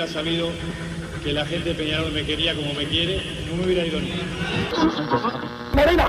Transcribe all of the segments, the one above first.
hubiera sabido que la gente de Peñarol me quería como me quiere, no me hubiera ido ni. Molina,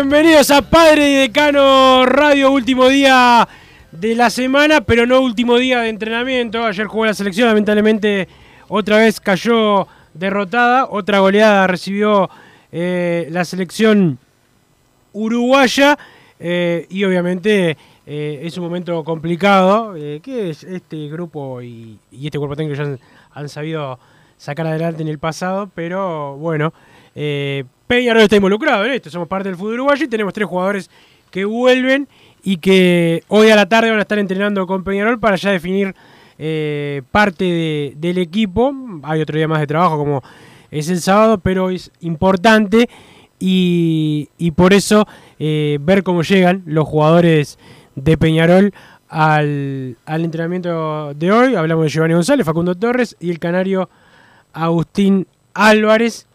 Bienvenidos a Padre y Decano Radio, último día de la semana, pero no último día de entrenamiento. Ayer jugó la selección, lamentablemente otra vez cayó derrotada, otra goleada recibió eh, la selección uruguaya eh, y obviamente eh, es un momento complicado que es este grupo y, este cuerpo técnico ya han sabido sacar adelante en el pasado, pero bueno, Peñarol está involucrado en esto, somos parte del fútbol uruguayo y tenemos tres jugadores que vuelven y que hoy a la tarde van a estar entrenando con Peñarol para ya definir eh, parte de- del equipo. Hay otro día más de trabajo como es el sábado, pero es importante y, por eso eh, ver cómo llegan los jugadores de Peñarol al entrenamiento de hoy. Hablamos de Giovanni González, Facundo Torres y el canario Agustín Álvarez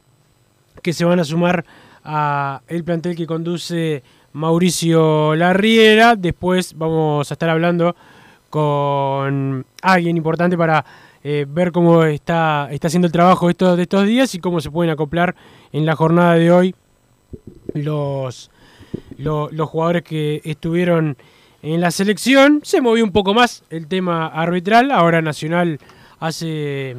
que se van a sumar a el plantel que conduce Mauricio Larriera. Después vamos a estar hablando con alguien importante para eh, ver cómo está, está haciendo el trabajo estos, de estos días y cómo se pueden acoplar en la jornada de hoy los, lo- los jugadores que estuvieron en la selección. Se movió un poco más el tema arbitral. Ahora Nacional hace,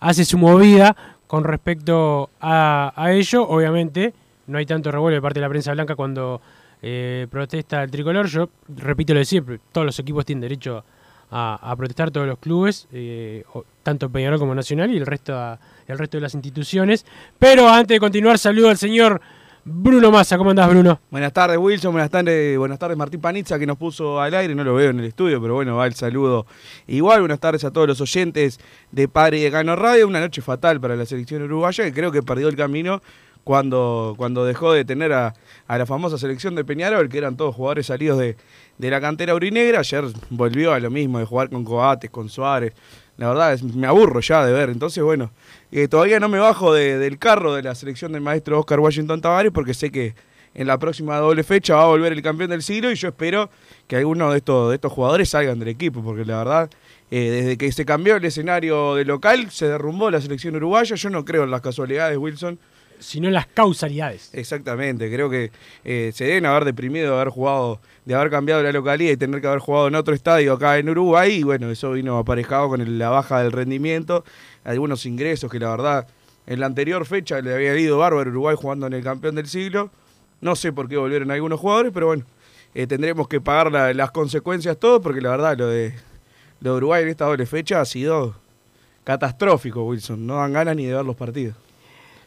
hace su movida con respecto a, a ello. Obviamente no hay tanto revuelo de parte de la prensa blanca cuando eh, protesta el tricolor. Yo repito lo de siempre, todos los equipos tienen derecho a, protestar, todos los clubes, eh, tanto Peñarol como Nacional y el resto, a- el resto de las instituciones. Pero antes de continuar, saludo al señor Bruno Massa. ¿Cómo andás, Bruno? Buenas tardes, Wilson. Buenas tardes, buenas tardes, Martín Panizza, que nos puso al aire. No lo veo en el estudio, pero bueno, va el saludo. Igual, buenas tardes a todos los oyentes de Padre y Decano Radio. Una noche fatal para la selección uruguaya, que creo que perdió el camino cuando, cuando dejó de tener a, la famosa selección de Peñarol, que eran todos jugadores salidos de, de la cantera urinegra. Ayer volvió a lo mismo, de jugar con Coates, con Suárez. La verdad, es- me aburro ya de ver. Entonces, bueno, eh, todavía no me bajo de- del carro de la selección del maestro Oscar Washington Tavares porque sé que en la próxima doble fecha va a volver el campeón del siglo y yo espero que algunos de estos, de estos jugadores salgan del equipo porque la verdad, eh, desde que se cambió el escenario de local, se derrumbó la selección uruguaya. Yo no creo en las casualidades, Wilson. Sino las causalidades. Exactamente, creo que eh, se deben haber deprimido de haber jugado, de haber cambiado la localidad y tener que haber jugado en otro estadio acá en Uruguay. Y bueno, eso vino aparejado con la baja del rendimiento, algunos ingresos que la verdad en la anterior fecha le había ido bárbaro Uruguay jugando en el campeón del siglo. No sé por qué volvieron algunos jugadores, pero bueno, eh, tendremos que pagar la- las consecuencias todos porque la verdad lo de Uruguay en esta doble fecha ha sido catastrófico, Wilson. No dan ganas ni de ver los partidos.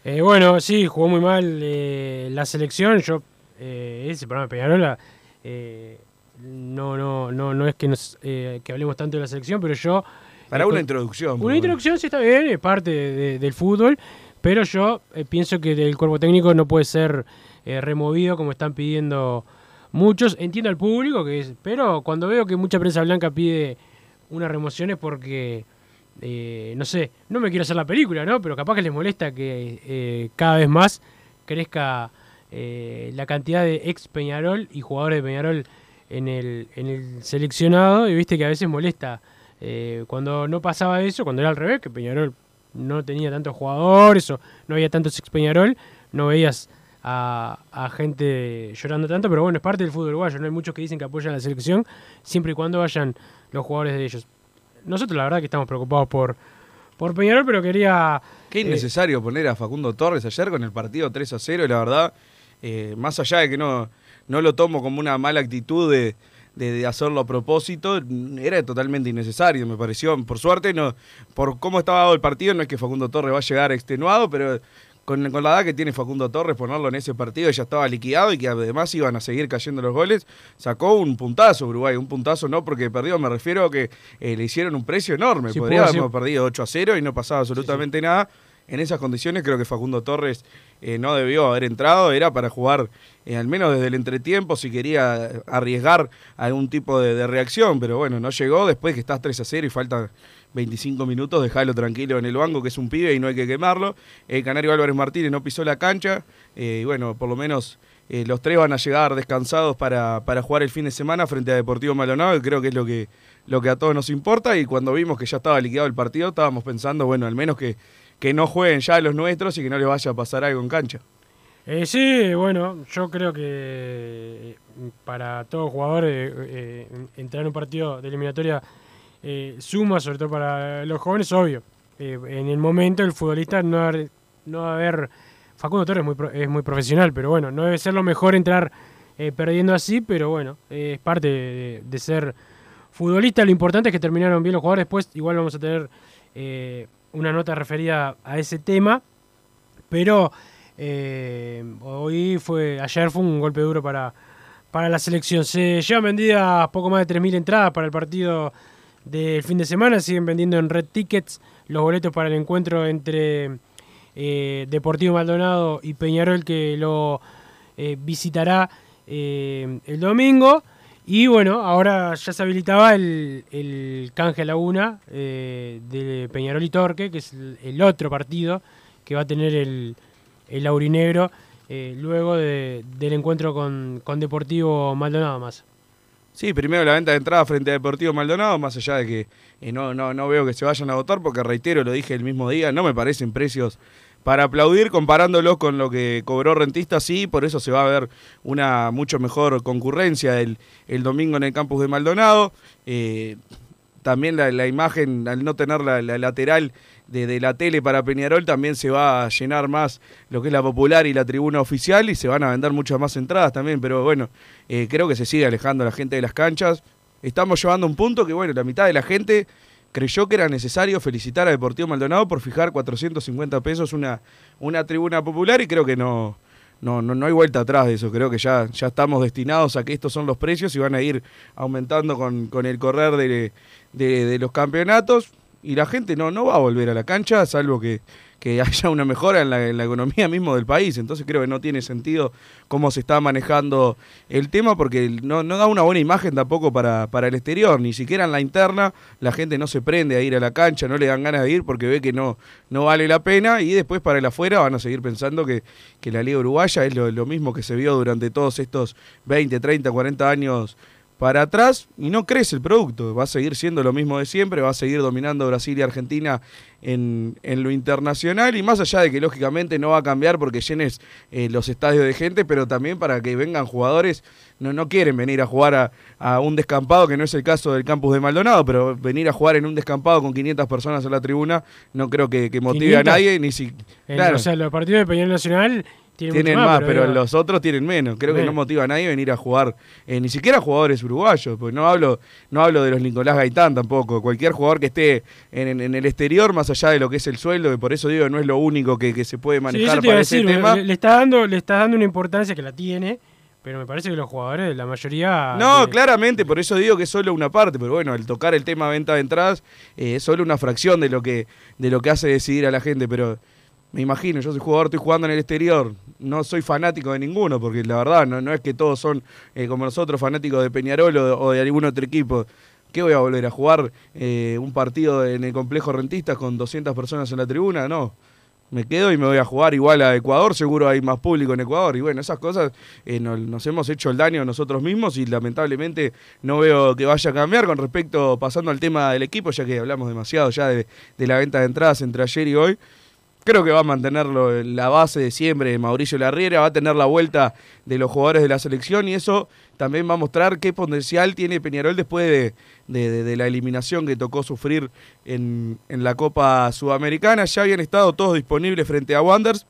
Eh, bueno, sí, jugó muy mal eh, la selección. Yo, eh, ese programa de Peñarola, eh, no, no, no, no es que, nos, eh, que hablemos tanto de la selección, pero yo. Para eh, una introducción. Una introducción sí está bien, es parte de- de- del fútbol, pero yo pienso que el cuerpo técnico no puede ser eh, removido como están pidiendo muchos. Entiendo al público, que es, pero cuando veo que mucha prensa blanca pide una remoción es porque, eh, no sé, no me quiero hacer la película, ¿no? Pero capaz que les molesta que eh, cada vez más crezca eh, la cantidad de ex Peñarol y jugadores de Peñarol en el, en el seleccionado y viste que a veces molesta Eh, cuando no pasaba eso, cuando era al revés, que Peñarol no tenía tantos jugadores o no había tantos ex Peñarol, no veías a, a gente llorando tanto, pero bueno, es parte del fútbol uruguayo, no hay muchos que dicen que apoyan la selección, siempre y cuando vayan los jugadores de ellos. Nosotros la verdad que estamos preocupados por, por Peñarol, pero quería... Qué eh, innecesario poner a Facundo Torres ayer con el partido 3 a 0, y la verdad, eh, más allá de que no, no lo tomo como una mala actitud de, de, de hacerlo a propósito, era totalmente innecesario, me pareció. Por suerte, no por cómo estaba dado el partido, no es que Facundo Torres va a llegar extenuado, pero con, con la edad que tiene Facundo Torres, ponerlo en ese partido ya estaba liquidado y que además iban a seguir cayendo los goles, sacó un puntazo Uruguay, un puntazo no porque perdió, me refiero a que eh, le hicieron un precio enorme, Sí, podría haber perdido 8 a 0 y no pasaba absolutamente nada. En esas condiciones creo que Facundo Torres eh, no debió haber entrado, era para jugar eh, al menos desde el entretiempo si quería arriesgar algún tipo de, de reacción, pero bueno, no llegó después que estás 3 a 0 y falta 25 minutos, dejalo tranquilo en el banco, que es un pibe y no hay que quemarlo. El Canario Álvarez Martínez no pisó la cancha, eh, y bueno, por lo menos eh, los tres van a llegar descansados para, para jugar el fin de semana frente a Deportivo Maldonado, que creo que es lo que, lo que a todos nos importa. Y cuando vimos que ya estaba liquidado el partido, estábamos pensando, bueno, al menos que, que no jueguen ya los nuestros y que no les vaya a pasar algo en cancha. Eh, sí, bueno, yo creo que eh, para todo jugador eh, eh, entrar en un partido de eliminatoria eh, suma, sobre todo para los jóvenes, obvio. Eh, en el momento el futbolista no va no haber Facundo Torres es muy, pro- es muy profesional, pero bueno, no debe ser lo mejor entrar eh, perdiendo así, pero bueno, es parte de, ser futbolista. Lo importante es que terminaron bien los jugadores. Después igual vamos a tener una nota referida a ese tema, pero hoy fue, ayer fue un golpe duro para, para la selección. Se llevan vendidas poco más de 3.000 entradas para el partido del fin de semana. Siguen vendiendo en Red Tickets los boletos para el encuentro entre eh, Deportivo Maldonado y Peñarol que lo eh, visitará eh, el domingo. Y bueno, ahora ya se habilitaba el, el canje a Laguna eh, de Peñarol y Torque, que es el, el otro partido que va a tener el, el aurinegro luego de- del encuentro con, con Deportivo Maldonado más. Sí, primero la venta de entrada frente a Deportivo Maldonado, más allá de que eh, no, no, no veo que se vayan a votar, porque reitero, lo dije el mismo día, no me parecen precios para aplaudir comparándolos con lo que cobró Rentista, sí, por eso se va a ver una mucho mejor concurrencia el, el domingo en el campus de Maldonado. Eh, también la, imagen, al no tener la lateral de, de la tele para Peñarol, también se va a llenar más lo que es la popular y la tribuna oficial y se van a vender muchas más entradas también, pero bueno, eh, creo que se sigue alejando la gente de las canchas. Estamos llevando un punto que, bueno, la mitad de la gente creyó que era necesario felicitar a Deportivo Maldonado por fijar 450 pesos una, una tribuna popular y creo que no, no, no, no hay vuelta atrás de eso. Creo que ya, ya estamos destinados a que estos son los precios y van a ir aumentando con, con el correr de- de los campeonatos. Y la gente no, no va a volver a la cancha, salvo que, que haya una mejora en la, economía mismo del país. Entonces creo que no tiene sentido cómo se está manejando el tema porque no, no da una buena imagen tampoco para, para el exterior. Ni siquiera en la interna la gente no se prende a ir a la cancha, no le dan ganas de ir porque ve que no, no vale la pena. Y después para el afuera van a seguir pensando que, que la Liga Uruguaya es lo, lo mismo que se vio durante todos estos 20, 30, 40 años para atrás y no crece el producto. Va a seguir siendo lo mismo de siempre, va a seguir dominando Brasil y Argentina en, en lo internacional y más allá de que lógicamente no va a cambiar porque llenes eh, los estadios de gente, pero también para que vengan jugadores, no, no quieren venir a jugar a, a un descampado, que no es el caso del campus de Maldonado, pero venir a jugar en un descampado con 500 personas en la tribuna no creo que, que motive a 500. nadie, ni si... Claro. O sea, los partidos de Peñarol Nacional tienen, más, pero los otros tienen menos. Creo que no motiva a nadie venir a jugar, eh, ni siquiera jugadores uruguayos, porque no hablo, no hablo de los Nicolás Gaitán tampoco. Cualquier jugador que esté en, en- el exterior, más allá de lo que es el sueldo, que por eso digo, no es lo único que, que se puede Sí, manejar eso te a para ese decir, tema. Le, le está dando, le está dando una importancia que la tiene, pero me parece que los jugadores, la mayoría. No, de- claramente, por eso digo que es solo una parte, pero bueno, al tocar el tema venta de entradas, eh, es solo una fracción de lo que, de lo que hace decidir a la gente, pero me imagino, yo soy jugador, estoy jugando en el exterior, no soy fanático de ninguno, porque la verdad no, no es que todos son eh, como nosotros fanáticos de Peñarol o, de algún otro equipo. ¿Qué voy a volver a jugar eh, un partido en el complejo rentistas con 200 personas en la tribuna? No. me quedo y me voy a jugar igual a Ecuador, seguro hay más público en Ecuador. Y bueno, esas cosas eh, no- nos hemos hecho el daño nosotros mismos y lamentablemente no veo que vaya a cambiar con respecto, pasando al tema del equipo, ya que hablamos demasiado ya de, de la venta de entradas entre ayer y hoy. Creo que va a mantenerlo la base de siempre Mauricio Larriera, va a tener la vuelta de los jugadores de la selección y eso también va a mostrar qué potencial tiene Peñarol después de, la eliminación que tocó sufrir en, en la Copa Sudamericana. Ya habían estado todos disponibles frente a Wanderers,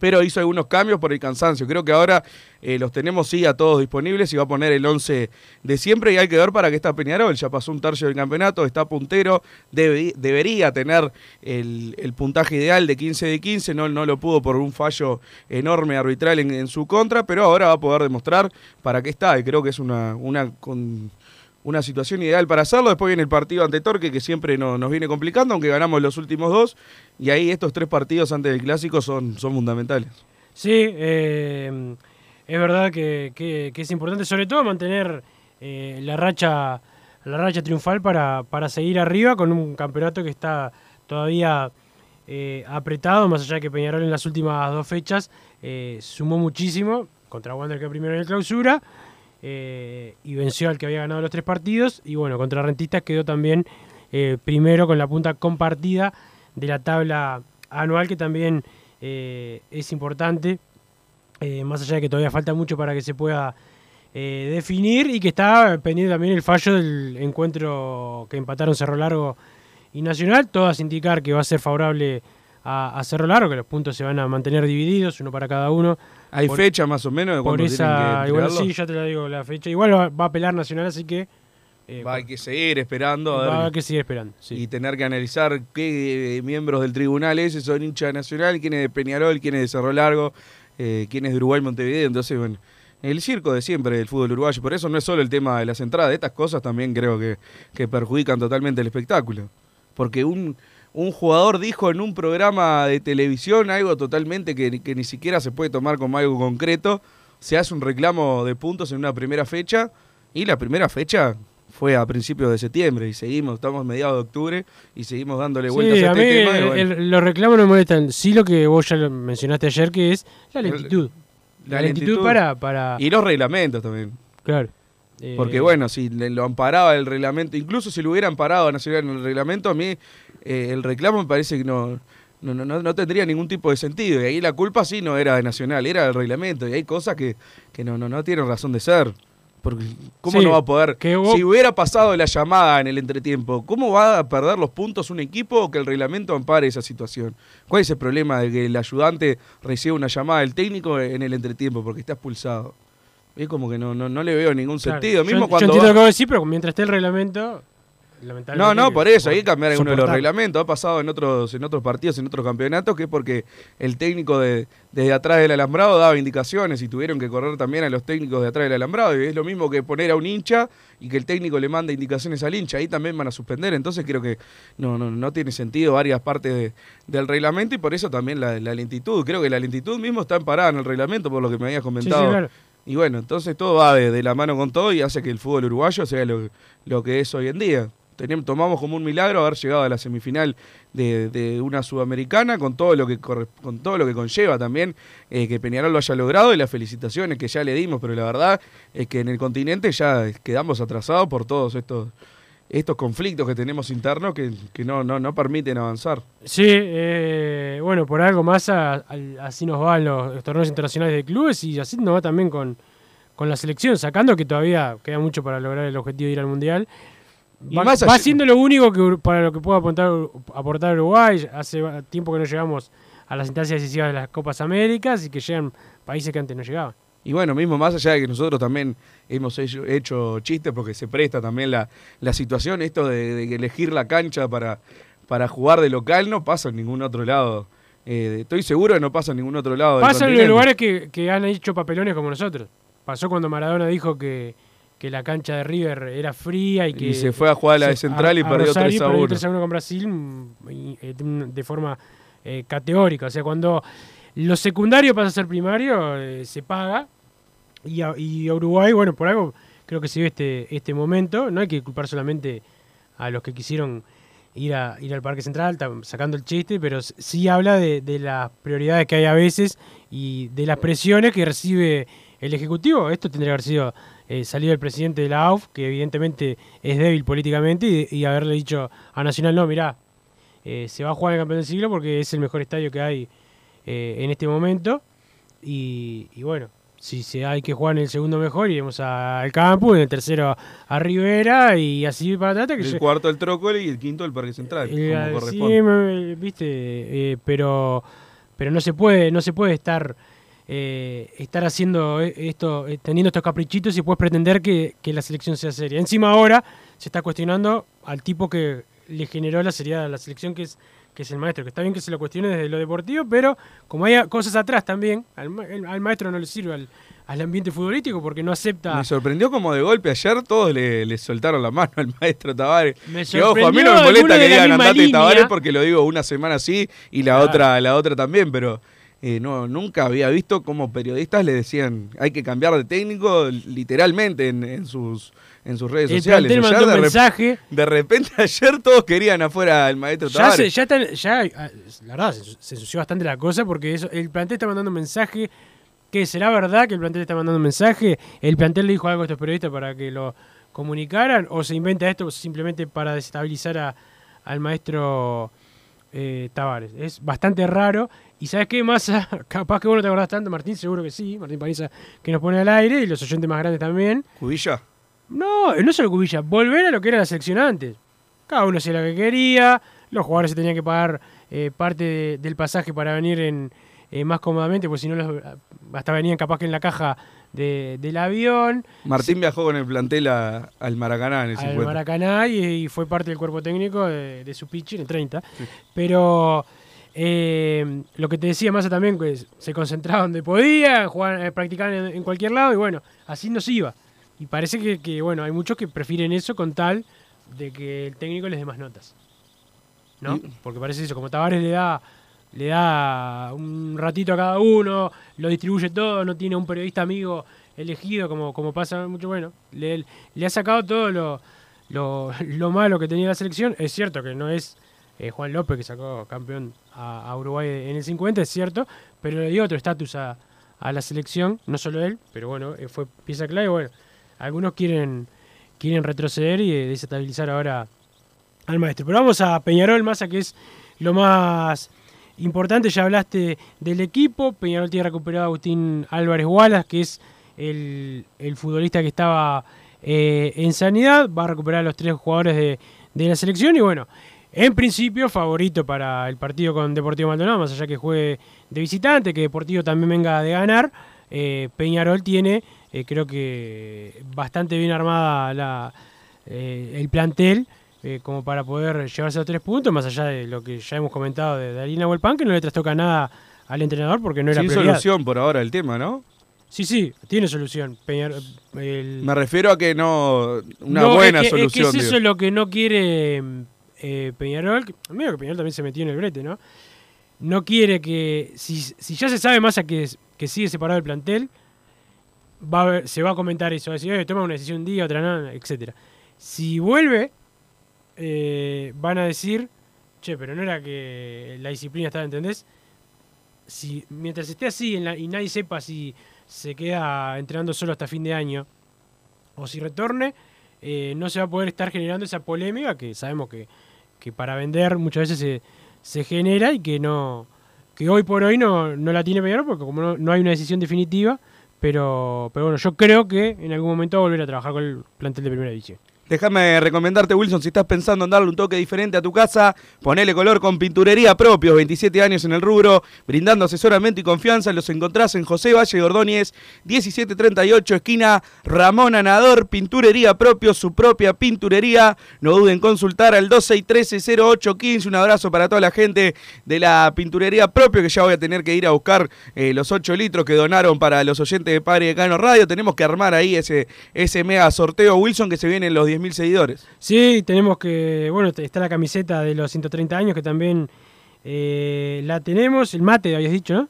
pero hizo algunos cambios por el cansancio. Creo que ahora eh, los tenemos sí a todos disponibles y va a poner el 11 de siempre y hay que ver para que está Peñarol. Ya pasó un tercio del campeonato, está puntero, debe- debería tener el, puntaje ideal de 15 de 15, no, no lo pudo por un fallo enorme arbitral en, en su contra, pero ahora va a poder demostrar para qué está y creo que es una, una, con- una situación ideal para hacerlo. Después viene el partido ante Torque, que siempre no- nos viene complicando, aunque ganamos los últimos dos. Y ahí estos tres partidos antes del clásico son, son fundamentales. Sí, eh, es verdad que, es importante, sobre todo mantener eh, la racha la racha triunfal para, para seguir arriba con un campeonato que está todavía eh, apretado, más allá que Peñarol en las últimas dos fechas eh, sumó muchísimo contra Wander que primero en el clausura eh, y venció al que había ganado los tres partidos. Y bueno, contra Rentistas quedó también eh, primero con la punta compartida de la tabla anual que también eh, es importante, más allá de que todavía falta mucho para que se pueda definir y que está pendiente también el fallo del encuentro que empataron Cerro Largo y Nacional, todas indicar que va a ser favorable a, a Cerro Largo, que los puntos se van a mantener divididos, uno para cada uno. ¿Hay Por- fecha más o menos de Por esa, igual sí, ya te la digo la fecha. Igual va, va a apelar Nacional, así que eh, Va, hay que seguir esperando a va haber que seguir esperando. sí. y tener que analizar qué eh, miembros del tribunal ese son hinchas de Nacional, quién es de Peñarol, quién es de Cerro Largo, eh, quién es de Uruguay Montevideo. Entonces, bueno, el circo de siempre del fútbol uruguayo. Por eso no es solo el tema de las entradas, estas cosas también creo que, que perjudican totalmente el espectáculo. Porque un, un jugador dijo en un programa de televisión algo totalmente que, que ni siquiera se puede tomar como algo concreto. Se hace un reclamo de puntos en una primera fecha y la primera fecha fue a principios de septiembre y seguimos, estamos mediados de octubre y seguimos dándole vueltas Sí, a a este mí tema. y bueno, el- los reclamos no me molestan. Sí, lo que vos ya mencionaste ayer, que es la lentitud. La, lentitud, para, para. Y los reglamentos también. claro. Eh, Porque bueno, si le- lo amparaba el reglamento, incluso si lo hubieran parado a Nacional en el reglamento, a mí eh, el reclamo me parece que no, no, no, no- tendría ningún tipo de sentido. Y ahí la culpa sí no era de Nacional, era del reglamento. Y hay cosas que, que no, no, no tienen razón de ser. Porque ¿cómo Sí, no va a poder? que vos- Si hubiera pasado la llamada en el entretiempo, ¿cómo va a perder los puntos un equipo o que el reglamento ampare esa situación? ¿Cuál es el problema de que el ayudante reciba una llamada del técnico en el entretiempo porque está expulsado? Es como que no, no, no le veo ningún claro. sentido. Yo- Mismo yo, cuando entiendo va- lo que vos decís, pero mientras esté el reglamento. No, no, por eso, hay que cambiar alguno de los reglamentos. Ha pasado en otros, en otros partidos, en otros campeonatos, que es porque el técnico de, desde atrás del alambrado daba indicaciones y tuvieron que correr también a los técnicos de atrás del alambrado. Y es lo mismo que poner a un hincha y que el técnico le mande indicaciones al hincha. Ahí también van a suspender. Entonces creo que no, no, no tiene sentido varias partes de- del reglamento y por eso también la, la lentitud. Creo que la lentitud mismo está emparada en el reglamento, por lo que me habías Sí, sí, comentado. claro. Y bueno, entonces todo va de, de la mano con todo y hace que el fútbol uruguayo sea lo, lo que es hoy en día. Tenemos, tomamos como un milagro haber llegado a la semifinal de, una sudamericana con todo lo que con todo lo que conlleva también eh, que Peñarol lo haya logrado y las felicitaciones que ya le dimos, pero la verdad es que en el continente ya quedamos atrasados por todos estos estos conflictos que tenemos internos que, que no, no, no permiten avanzar. Sí, eh, bueno, por algo más así nos van los, los torneos internacionales de clubes y así nos va también con, con la selección, sacando que todavía queda mucho para lograr el objetivo de ir al Mundial. Va, más va allá- siendo lo único que para lo que pueda aportar, aportar Uruguay. Hace tiempo que no llegamos a las instancias decisivas de las Copas Américas y que llegan países que antes no llegaban. Y bueno, mismo más allá de que nosotros también hemos hecho, hecho chistes porque se presta también la, la situación, esto de, de elegir la cancha para, para jugar de local no pasa en ningún otro lado. Eh, estoy seguro que no pasa en ningún otro lado. Pasa en los lugares que, que han hecho papelones como nosotros. Pasó cuando Maradona dijo que, que la cancha de River era fría y que. Y se fue a jugar a la de Central y perdió Rosario 3 a perdió 1. 3 a 1 con Brasil eh, de forma eh, categórica. O sea, cuando lo secundario pasa a ser primario, eh, se paga. Y a, y a Uruguay, bueno, por algo creo que se ve este, este momento. No hay que culpar solamente a los que quisieron ir, a, ir al Parque Central, sacando el chiste, pero sí habla de, de las prioridades que hay a veces y de las presiones que recibe el Ejecutivo. Esto tendría que haber sido eh, salido el presidente de la AUF, que evidentemente es débil políticamente, y, haberle dicho a Nacional, no, mirá, eh, se va a jugar el campeón del siglo porque es el mejor estadio que hay eh, en este momento. Y, bueno, si se hay que jugar en el segundo mejor, iremos al campo, en el tercero a Rivera y así para atrás. el cuarto el Trócoli y el quinto el Parque Central, como corresponde. Sí, viste, pero, pero no se puede, no se puede estar eh, estar haciendo eh, esto, eh, teniendo estos caprichitos y puedes pretender que, la selección sea seria. Encima ahora se está cuestionando al tipo que le generó la seriedad a la selección, que es, que es el maestro, que está bien que se lo cuestione desde lo deportivo, pero como hay cosas atrás también, al, maestro no le sirve al, ambiente futbolístico porque no acepta. Me sorprendió como de golpe ayer todos le, soltaron la mano al maestro Tavares. Me ojo, a mí no me molesta que digan andate Tavares porque lo digo una semana así y la otra la otra también, pero eh, no, nunca había visto cómo periodistas le decían hay que cambiar de técnico literalmente en, sus en sus redes sociales. de, mensaje. de repente ayer todos querían afuera al maestro ya Tavares. ya, ya, ah, la verdad, se, ensució bastante la cosa porque eso, el plantel está mandando un mensaje. que será verdad que el plantel está mandando un mensaje? ¿El plantel le dijo algo a estos periodistas para que lo comunicaran? ¿O se inventa esto simplemente para desestabilizar al maestro eh, Tavares? Es bastante raro y sabes qué, más capaz que vos no te acordás tanto, Martín, seguro que sí, Martín Paniza, que nos pone al aire y los oyentes más grandes también. ¿Cubilla? No, no solo Cubilla, volver a lo que era la selección antes. Cada uno hacía lo que quería, los jugadores se tenían que pagar eh, parte del pasaje para venir en, eh, más cómodamente, pues si no los, hasta venían capaz que en la caja del avión. Martín viajó con el plantel al Maracaná en ese Al Maracaná y, fue parte del cuerpo técnico de, su pitch en el 30. Pero eh, lo que te decía Massa también, que se concentraba donde podía, eh, practicar en, cualquier lado y bueno, así nos iba. Y parece que, bueno, hay muchos que prefieren eso con tal de que el técnico les dé más notas. ¿No? Porque parece eso, como Tavares le da le da un ratito a cada uno, lo distribuye todo, no tiene un periodista amigo elegido como, como pasa mucho, bueno, le, le ha sacado todo lo, lo, lo malo que tenía la selección. Es cierto que no es eh, Juan López, que sacó campeón a, Uruguay en el 50, es cierto, pero le dio otro estatus a, la selección, no solo él, pero bueno, eh, fue pieza clave. Bueno, algunos quieren, quieren retroceder y eh, desestabilizar ahora al maestro. Pero vamos a Peñarol, Massa, que es lo más importante. Ya hablaste del equipo. Peñarol tiene recuperado a Agustín Álvarez Wallace, que es el, futbolista que estaba en sanidad. Va a recuperar a los tres jugadores de, de la selección y bueno. En principio, favorito para el partido con Deportivo Maldonado, más allá que juegue de visitante, que Deportivo también venga de ganar. Eh, Peñarol tiene, eh, creo que bastante bien armada la, eh, el plantel como para poder llevarse a tres puntos, más allá de lo que ya hemos comentado de, Alina Huelpan, que no le trastoca nada al entrenador porque no era Sin solución por ahora el tema, ¿no? Sí, sí, tiene solución. Me refiero a que no. Una buena solución. Es que eso es lo que no quiere eh, Peñarol, medio que Peñarol también se metió en el brete, ¿no? No quiere que, si, ya se sabe más a que, sigue separado el plantel, se va a comentar eso, va a decir, toma una decisión un día, otra no, etc. Si vuelve, eh, van a decir, che, pero no era que la disciplina estaba, ¿entendés? Si, mientras esté así y nadie sepa si se queda entrenando solo hasta fin de año o si retorne, eh, no se va a poder estar generando esa polémica que sabemos que que para vender muchas veces se, genera y que no que hoy por hoy no, no la tiene Peñarol porque como no, hay una decisión definitiva, pero, pero bueno, yo creo que en algún momento va a volver a trabajar con el plantel de primera división. Déjame recomendarte, Wilson, si estás pensando en darle un toque diferente a tu casa, ponele color con pinturería propio. 27 años en el rubro, brindando asesoramiento y confianza. Los encontrás en José Valle Ordóñez, 1738, esquina Ramón Anador, pinturería propio, su propia pinturería. No duden en consultar al 2613-0815. Un abrazo para toda la gente de la pinturería propio, que ya voy a tener que ir a buscar eh, los 8 litros que donaron para los oyentes de Padre de Cano Radio. Tenemos que armar ahí ese, ese mega sorteo, Wilson, que se viene en los días 10.000 seguidores. Sí, tenemos que, bueno, está la camiseta de los 130 años que también eh, la tenemos, el mate, habías dicho, ¿no?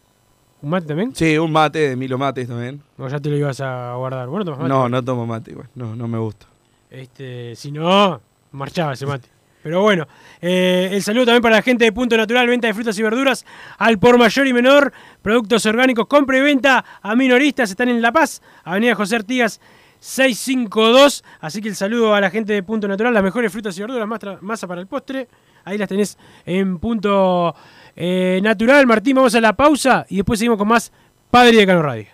¿Un mate también? Sí, un mate de Milo Mates también. No, ya te lo ibas a guardar. ¿Bueno, tomas mate? No, no tomo mate no, no me gusta. Este, si no, marchaba ese mate. Pero bueno, eh, el saludo también para la gente de Punto Natural, venta de frutas y verduras al por mayor y menor, productos orgánicos, compra y venta a minoristas, están en La Paz, Avenida José Artigas, 652. Así que el saludo a la gente de Punto Natural, las mejores frutas y verduras, masa para el postre. Ahí las tenés en Punto eh, Natural. Martín, vamos a la pausa y después seguimos con más Padre de Cano Radio.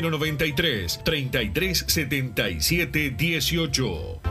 093 33 77 18.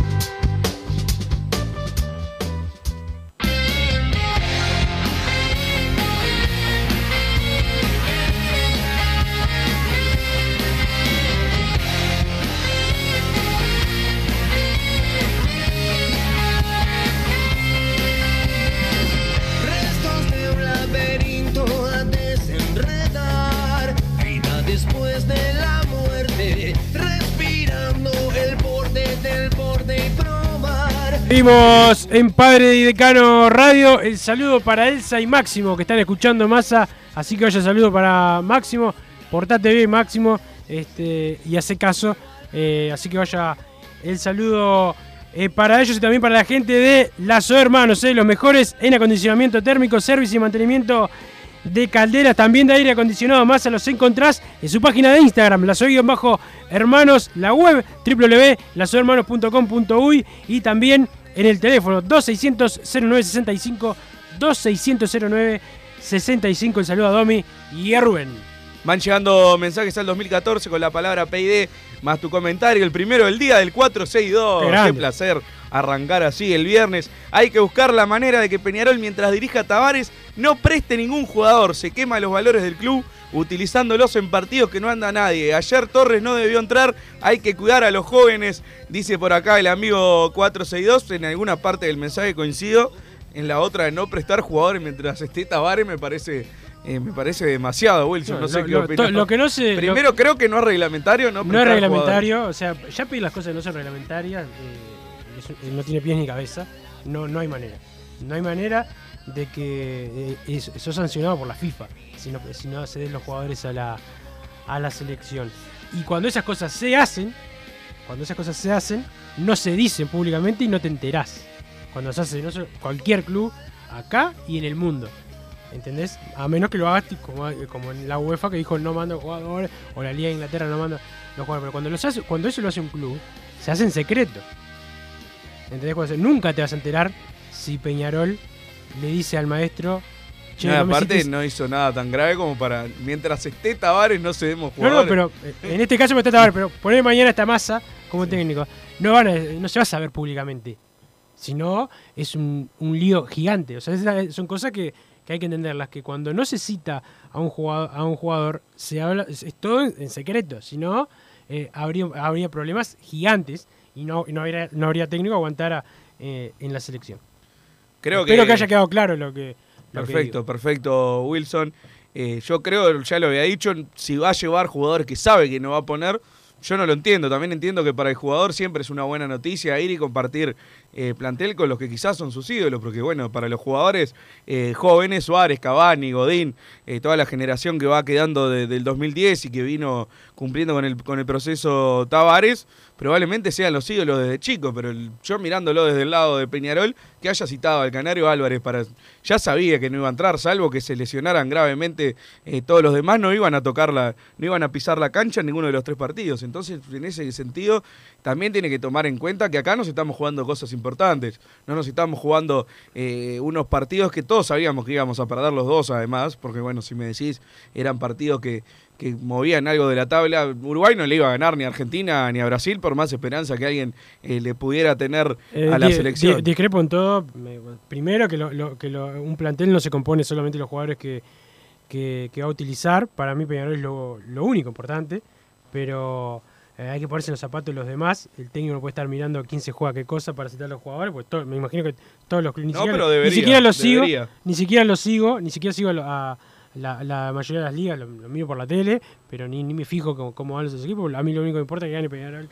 Seguimos en Padre y Decano Radio. El saludo para Elsa y Máximo que están escuchando Masa. Así que vaya saludo para Máximo. Portate bien, Máximo. Este, y hace caso. Eh, así que vaya el saludo eh, para ellos y también para la gente de Lazo Hermanos. eh, los mejores en acondicionamiento térmico, servicio y mantenimiento de calderas, también de aire acondicionado. Masa los encontrás en su página de Instagram, Lazo-Hermanos, la web www.lazohermanos.com.uy y también en el teléfono 2600-0965, 2600-0965. El saludo a Domi y a Rubén. Van llegando mensajes al 2014 con la palabra PID más tu comentario. El primero del día del 462. Qué Qué, placer arrancar así el viernes. Hay que buscar la manera de que Peñarol, mientras dirija a Tavares, no preste ningún jugador. Se quema los valores del club utilizándolos en partidos que no anda nadie. Ayer Torres no debió entrar. Hay que cuidar a los jóvenes, dice por acá el amigo 462. En alguna parte del mensaje coincido. En la otra de no prestar jugadores mientras esté Tavares me parece eh, me parece demasiado, Wilson. No, No, sé lo- qué lo- opinas. to- lo que no sé- Primero, creo que no es reglamentario, ¿no? No es reglamentario, o sea, ya pedir las cosas que no son reglamentarias, eh, no tiene pies ni cabeza, no, no hay manera. No hay manera de que eh, es- sos sancionado por la FIFA, si no, si no los jugadores a la, a la selección. Y cuando esas cosas se hacen, cuando esas cosas se hacen, no se dicen públicamente y no te enterás. Cuando se hace cualquier club, acá y en el mundo. ¿Entendés? A menos que lo hagas como, como en la UEFA que dijo no mando jugadores, o la Liga de Inglaterra no manda los jugadores. Pero cuando, los hace, cuando eso lo hace un club, se hace en secreto. ¿Entendés? Cuando se- nunca te vas a enterar si Peñarol le dice al maestro. "Che, No, no aparte cites". no hizo nada tan grave como para. Mientras esté Tavares no se demos No, no, jugadores. pero eh, en este caso me está Tavares, pero poner mañana esta masa como técnico. No, van a- no se va a saber públicamente. Si no, es un, un lío gigante. O sea, son cosas que, que hay que entenderlas. Que cuando no se cita a un jugador, a un jugador se habla, es, es todo en, en secreto. Si no, eh, habría, habría problemas gigantes y no, y no, habría, no habría técnico que aguantara eh, en la selección. Creo Espero que- que haya quedado claro lo que. lo Perfecto, perfecto, Wilson. Eh, yo creo, ya lo había dicho, si va a llevar jugadores que sabe que no va a poner, yo no lo entiendo. También entiendo que para el jugador siempre es una buena noticia ir y compartir eh, plantel con los que quizás son sus ídolos, porque bueno, para los jugadores eh, jóvenes, Suárez, Cavani, Godín, eh, toda la generación que va quedando de- del 2010 y que vino cumpliendo con el, con el proceso Tavares, probablemente sean los ídolos desde chicos, pero yo mirándolo desde el lado de Peñarol, que haya citado al Canario Álvarez para... Ya sabía que no iba a entrar, salvo que se lesionaran gravemente todos los demás, no iban a tocar la, no iban a pisar la cancha en ninguno de los tres partidos. Entonces, en ese sentido, también tiene que tomar en cuenta que acá nos estamos jugando cosas importantes. No nos estamos jugando eh, unos partidos que todos sabíamos que íbamos a perder los dos, además, porque bueno, si me decís, eran partidos que, que movían algo de la tabla. Uruguay no le iba a ganar ni a Argentina ni a Brasil, por más esperanza que alguien eh, le pudiera tener Eh, a la di- selección. di- discrepo en todo. Me- primero, que, lo- lo- que lo- un plantel no se compone solamente de los jugadores que, que, que va a utilizar. Para mí, Peñarol es lo, lo único importante. Pero eh, hay que ponerse en los zapatos de los demás. El técnico no puede estar mirando quién se juega qué cosa para citar a los jugadores. Todo- me imagino que todos los ni No, siquiera, pero ni siquiera los sigo. debería. Ni siquiera los sigo. Ni siquiera sigo a, la, la mayoría de las ligas. Lo, lo miro por la tele. Pero ni, ni me fijo cómo, cómo van los equipos. A mí lo único que me importa es que gane Peñarol.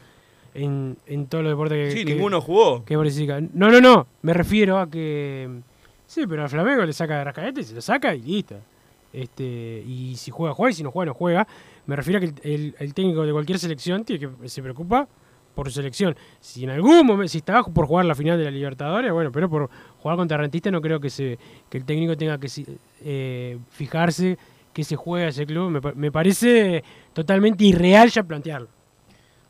En, en todos los deportes que, Sí, que- ninguno jugó. que. No, no, no. Me refiero a que. Sí, pero al Flamengo le saca de rascaete, se lo saca y listo. Este, y si juega, juega, y si no juega, no juega. Me refiero a que el, técnico de cualquier selección tiene que se preocupa por su selección. Si en algún momento, si estaba por jugar la final de la Libertadores, bueno, pero por jugar contra Rentista no creo que el técnico tenga que eh, fijarse que se juega ese club. Me parece totalmente irreal ya plantearlo.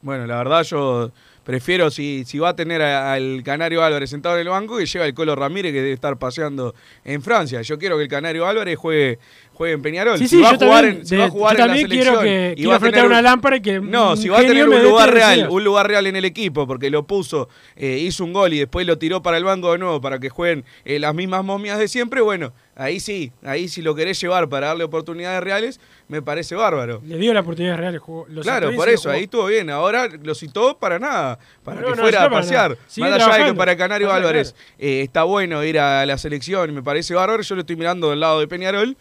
Bueno, la verdad yo prefiero si, si va a tener al Canario Álvarez sentado en el banco que lleva el Colo Ramírez que debe estar paseando en Francia. Yo quiero que el Canario Álvarez juegue juegue en Peñarol. Sí, si va, a jugar en, si va a jugar en la selección quiero que, y va a tener una lámpara y que No, si va a tener un lugar real, un lugar real en el equipo porque lo puso, eh, hizo un gol y después lo tiró para el banco de nuevo para que jueguen eh, las mismas momias de siempre, bueno, ahí sí, ahí si lo querés llevar para darle oportunidades reales, me parece bárbaro. Le dio la oportunidad reales. Lo claro, por eso, ahí estuvo bien. Ahora lo citó para nada, para que fuera a pasear. Más allá de que para Canario Álvarez eh, está bueno ir a la selección, me parece bárbaro, yo lo estoy mirando del lado de Peñarol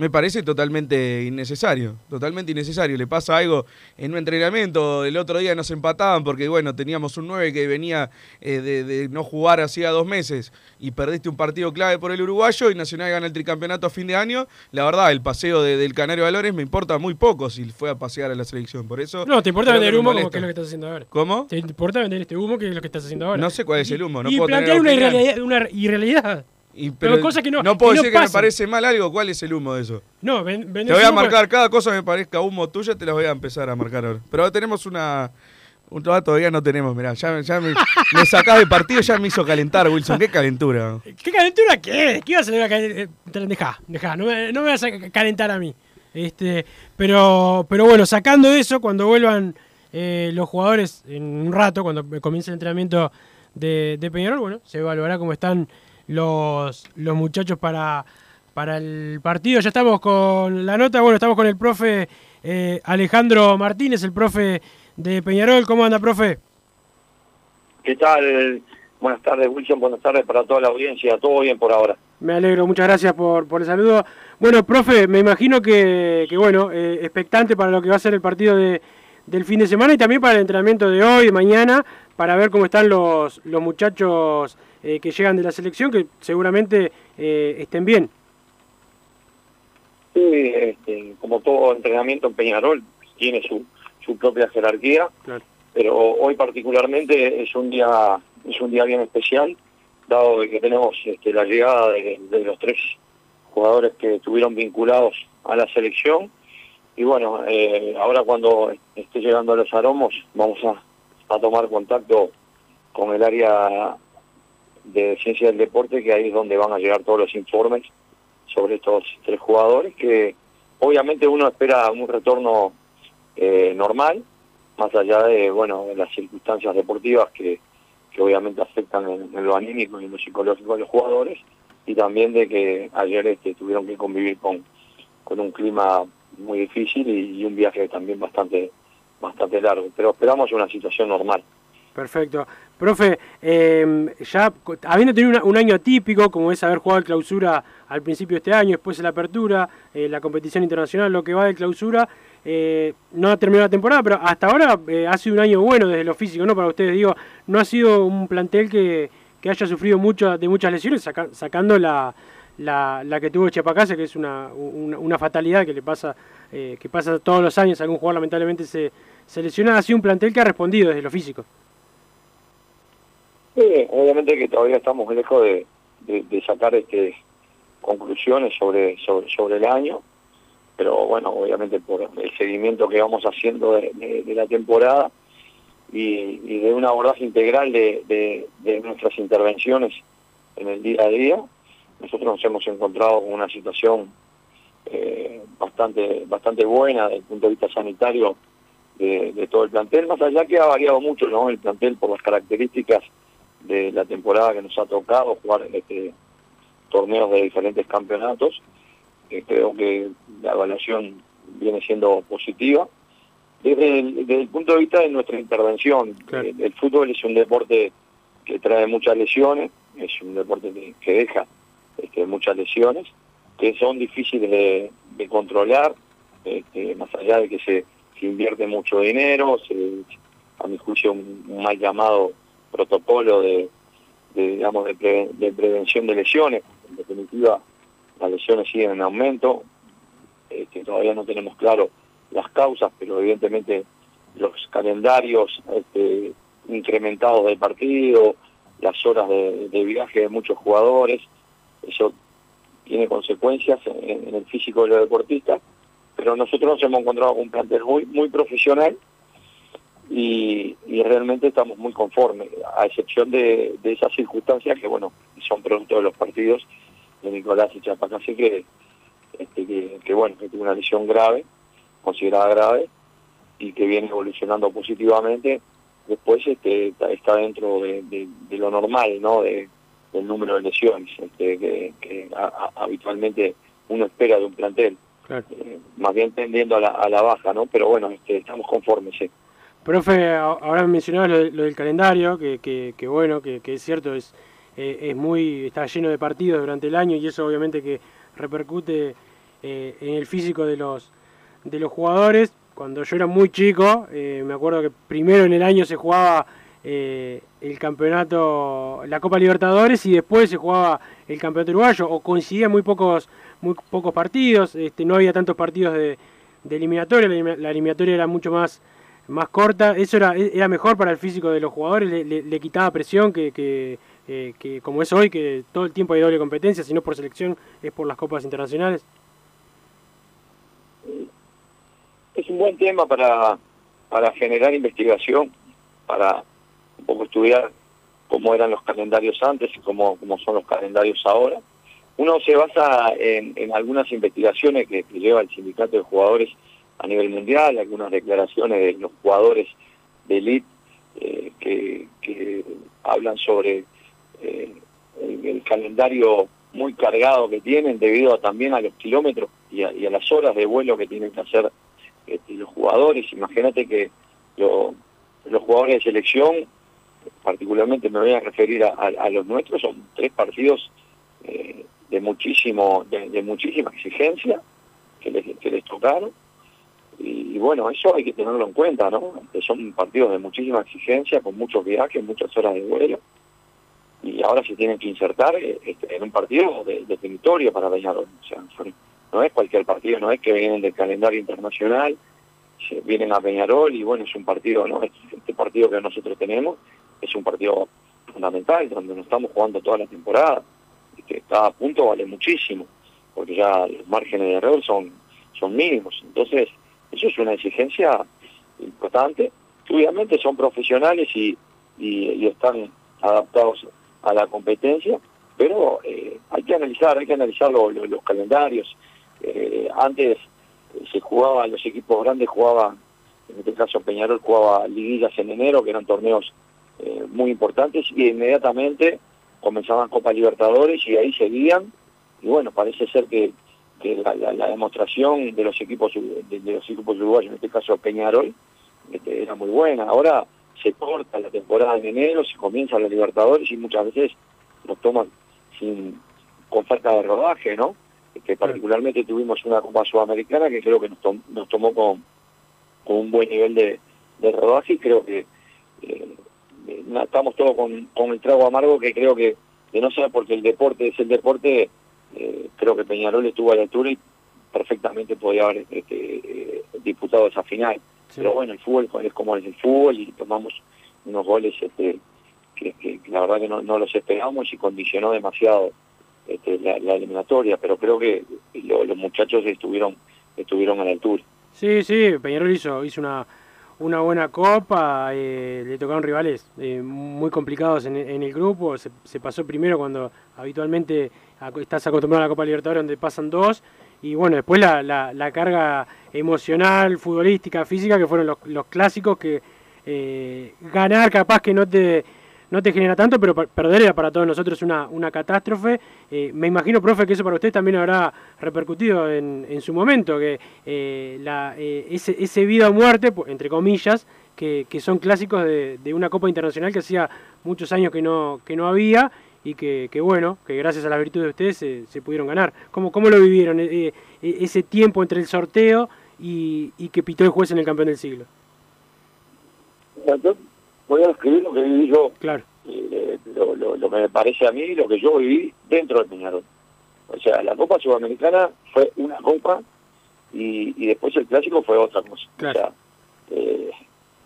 me parece totalmente innecesario, totalmente innecesario. Le pasa algo en un entrenamiento, el otro día nos empataban porque, bueno, teníamos un 9 que venía eh, de, no jugar hacía dos meses y perdiste un partido clave por el uruguayo y Nacional gana el tricampeonato a fin de año. La verdad, el paseo del Canario Valores me importa muy poco si fue a pasear a la selección, por eso... No, te importa vender humo como que es lo que estás haciendo ahora. ¿Cómo? Te importa vender este humo que es lo que estás haciendo ahora. No sé cuál es el humo, no y puedo plantear una irrealidad, una irrealidad. Pero, cosa que no, no puedo decir que me parece mal algo. ¿Cuál es el humo de eso? No, ven, Te voy a marcar cada cosa que me parezca humo tuya, te las voy a empezar a marcar ahora. Pero tenemos una. Un trabajo todavía no tenemos, mirá, ya, ya me, me sacás de partido, ya me hizo calentar, Wilson. Qué calentura. ¿Qué calentura qué? ¿Qué ibas a calentar? Dejá, dejá, no me, no me vas a calentar a mí. Este, pero, pero bueno, sacando eso, cuando vuelvan eh, los jugadores en un rato, cuando comience el entrenamiento de, de Peñarol, bueno, se evaluará cómo están los, los muchachos para, para el partido. Ya estamos con la nota, bueno, estamos con el profe eh, Alejandro Martínez, el profe de Peñarol. ¿Cómo anda, profe? ¿Qué tal? Buenas tardes, Wilson. Buenas tardes para toda la audiencia. Todo bien por ahora. Me alegro, muchas gracias por, por el saludo. Bueno, profe, me imagino que, que bueno, eh, expectante para lo que va a ser el partido de, del fin de semana y también para el entrenamiento de hoy, de mañana, para ver cómo están los, los muchachos eh, que llegan de la selección, que seguramente eh, estén bien. Sí, este, como todo entrenamiento en Peñarol, tiene su, su propia jerarquía, pero hoy particularmente es un día es un día bien especial, dado que tenemos este, la llegada de, los tres jugadores que estuvieron vinculados a la selección, y bueno, eh, ahora cuando esté llegando a los aromos, vamos a, a tomar contacto con el área de Ciencia del Deporte, que ahí es donde van a llegar todos los informes sobre estos tres jugadores, que obviamente uno espera un retorno eh, normal, más allá de bueno las circunstancias deportivas que, que obviamente afectan en, lo anímico y en lo psicológico de los jugadores, y también de que ayer este, tuvieron que convivir con, con un clima muy difícil y, un viaje también bastante bastante largo, pero esperamos una situación normal. Perfecto. Profe, eh, ya habiendo tenido un año atípico, como es haber jugado el clausura al principio de este año, después de la apertura, eh, la competición internacional, lo que va de clausura, eh, no ha terminado la temporada, pero hasta ahora ha sido un año bueno desde lo físico, ¿no? Para ustedes, digo, no ha sido un plantel que, que haya sufrido mucho de muchas lesiones, sacando la, la, la, que tuvo Chapacase, que es una, una, fatalidad que le pasa, que pasa todos los años, algún jugador lamentablemente se, se lesiona, ha sido un plantel que ha respondido desde lo físico. Obviamente que todavía estamos lejos de, de, sacar este conclusiones sobre, sobre, sobre el año, pero bueno, obviamente por el seguimiento que vamos haciendo de, la temporada y, de un abordaje integral de, de, nuestras intervenciones en el día a día, nosotros nos hemos encontrado con una situación eh, bastante bastante buena desde el punto de vista sanitario de, de, todo el plantel, más allá que ha variado mucho ¿no? el plantel por las características de la temporada que nos ha tocado jugar este torneos de diferentes campeonatos. Eh, creo que la evaluación viene siendo positiva. Desde el, punto de vista de nuestra intervención, eh, el, fútbol es un deporte que trae muchas lesiones, es un deporte que, deja este, muchas lesiones, que son difíciles de, controlar, este, más allá de que se, invierte mucho dinero, a mi juicio un mal llamado protocolo de, digamos de, prevención de lesiones. En definitiva, las lesiones siguen en aumento. Este, todavía no tenemos claro las causas, pero evidentemente los calendarios este, incrementados del partido, las horas de, de viaje de muchos jugadores, eso tiene consecuencias en, el físico de los deportistas, pero nosotros nos hemos encontrado con un plantel muy, muy profesional y, realmente estamos muy conformes, a excepción de, esas circunstancias que, bueno, son producto de los partidos de Nicolás y Chapacase que, este, que, que, bueno, que tiene una lesión grave, considerada grave, y que viene evolucionando positivamente, después este, está, dentro de, de, de lo normal, ¿no?, de, del número de lesiones este, que, que a, a, habitualmente uno espera de un plantel. Claro. Eh, más bien tendiendo a la, a la baja, ¿no? Pero bueno, este, estamos conformes, sí. Profe, ahora mencionabas lo, lo del calendario, que, que, que bueno, que, que, es cierto, es, eh, es muy está lleno de partidos durante el año y eso obviamente que repercute eh, en el físico de los, de los jugadores. Cuando yo era muy chico, eh, me acuerdo que primero en el año se jugaba eh, el campeonato, la Copa Libertadores y después se jugaba el campeonato uruguayo o coincidían muy pocos, muy pocos partidos, este, no había tantos partidos de, eliminatoria, la, eliminatoria era mucho más más corta, eso era, era mejor para el físico de los jugadores, le quitaba presión que, que, eh, que, como es hoy, que todo el tiempo hay doble competencia, si no por selección es por las copas internacionales. Es un buen tema para, para generar investigación, para un poco estudiar cómo eran los calendarios antes y cómo, cómo son los calendarios ahora. Uno se basa en, algunas investigaciones que, lleva el sindicato de jugadores a nivel mundial, algunas declaraciones de los jugadores de elite eh, que, hablan sobre eh, el, calendario muy cargado que tienen debido también a los kilómetros y a, y a, las horas de vuelo que tienen que hacer este, los jugadores. Imagínate que lo, los jugadores de selección, particularmente me voy a referir a, los nuestros, son tres partidos eh, de muchísimo de, muchísima exigencia que les, tocaron y, bueno, eso hay que tenerlo en cuenta, ¿no? Que son partidos de muchísima exigencia, con muchos viajes, muchas horas de vuelo, y ahora se tienen que insertar este, en un partido de, definitorio para Peñarol. No es cualquier partido, no es que vienen del calendario internacional, vienen a Peñarol y bueno, es un partido, ¿no? Este partido que nosotros tenemos es un partido fundamental, donde nos estamos jugando toda la temporada, y que cada punto vale muchísimo, porque ya los márgenes de error son, son mínimos. Entonces, eso es una exigencia importante. Obviamente son profesionales y, y, están adaptados a la competencia, pero eh, hay que analizar, hay que analizar lo, los calendarios. Eh, antes eh, se jugaba, los equipos grandes jugaban, en este caso Peñarol jugaba liguillas en enero, que eran torneos eh, muy importantes, y inmediatamente comenzaban Copa Libertadores y ahí seguían, y bueno, parece ser que que la, la, la, demostración de los equipos de, de, los equipos uruguayos, en este caso Peñarol, este, era muy buena. Ahora se corta la temporada en enero, se comienza la Libertadores y muchas veces nos toman sin con falta de rodaje, ¿no? Que particularmente tuvimos una Copa Sudamericana que creo que nos, tom, nos tomó con, con un buen nivel de, de rodaje y creo que eh, estamos todos con, con el trago amargo que creo que, que no sea porque el deporte es el deporte eh, creo que Peñarol estuvo a la altura y perfectamente podía haber este, eh, disputado esa final. Sí. Pero bueno, el fútbol es como es el fútbol y tomamos unos goles este, que, la verdad que no, no, los esperábamos y condicionó demasiado este, la, la, eliminatoria, pero creo que lo, los muchachos estuvieron estuvieron a la altura. Sí, sí, Peñarol hizo, hizo una, una buena copa, eh, le tocaron rivales eh, muy complicados en, el grupo, se, pasó primero cuando habitualmente estás acostumbrado a la Copa Libertadores donde pasan dos, y bueno, después la, la, carga emocional, futbolística, física, que fueron los, los clásicos que eh, ganar capaz que no te no te genera tanto, pero perder era para todos nosotros una, una catástrofe. Eh, me imagino, profe, que eso para usted también habrá repercutido en, en su momento, que eh, la, eh, ese, ese vida o muerte, entre comillas, que, que son clásicos de, de, una Copa Internacional que hacía muchos años que no, que no había y que, que bueno, que gracias a la virtud de ustedes se, pudieron ganar. ¿Cómo, cómo lo vivieron ese tiempo entre el sorteo y, y que pitó el juez en el campeón del siglo? Voy a escribir lo que viví yo. Claro. Eh, lo, lo, lo, que me parece a mí, lo que yo viví dentro del Peñarol. O sea, la Copa Sudamericana fue una copa y, y después el Clásico fue otra cosa. Claro. O sea, eh,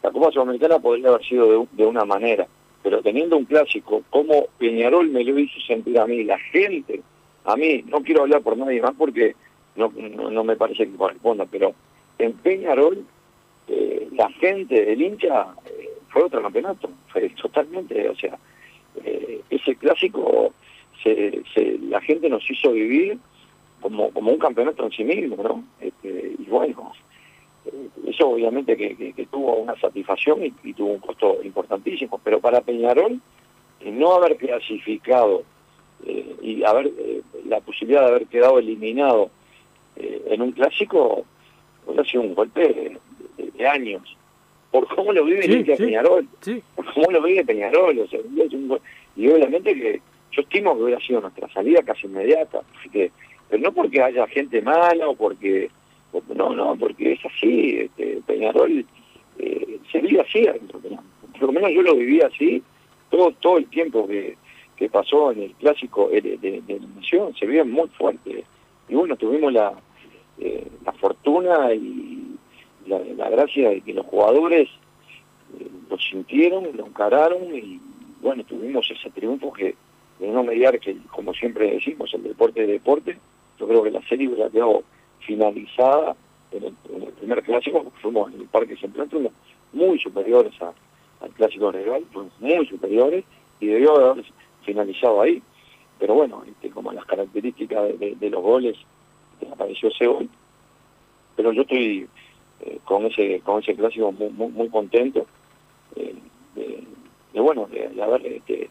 la Copa Sudamericana podría haber sido de, de una manera, pero teniendo un clásico como Peñarol me lo hizo sentir a mí, la gente, a mí, no quiero hablar por nadie más porque no, no, no me parece que corresponda, pero en Peñarol eh, la gente, el hincha, eh, fue otro campeonato, fue totalmente, o sea, eh, ese clásico la gente nos hizo vivir como, un campeonato en sí mismo, ¿no? Este, y bueno, eh, eso obviamente que, tuvo una satisfacción y, tuvo un costo importantísimo, pero para Peñarol, no haber clasificado eh, y la posibilidad de haber quedado eliminado en un clásico, hubiera sido un golpe de años por cómo lo vive sí, Peñarol, sí. por cómo lo vive Peñarol, o sea, un, y obviamente que yo estimo que hubiera sido nuestra salida casi inmediata, así que, pero no porque haya gente mala o porque, no, no, porque es así, este, Peñarol eh, se vive así, por lo menos. Yo lo viví así todo todo el tiempo que, que pasó en el clásico de, de, de la Nación, se vive muy fuerte, y bueno, tuvimos la, eh, la fortuna y la, gracia de que los jugadores eh, lo sintieron, lo encararon y bueno, tuvimos ese triunfo que de no mediar que, como siempre decimos, el deporte de deporte, yo creo que la serie hubiera quedado finalizada en el, primer clásico, fuimos en el Parque Central, fuimos muy superiores al clásico rival, muy superiores, y debió haber finalizado ahí. Pero bueno, este, como las características de, de, de los goles, apareció ese gol. Pero yo estoy eh, con ese con ese clásico muy, muy, contento eh, de, bueno de, de haber este,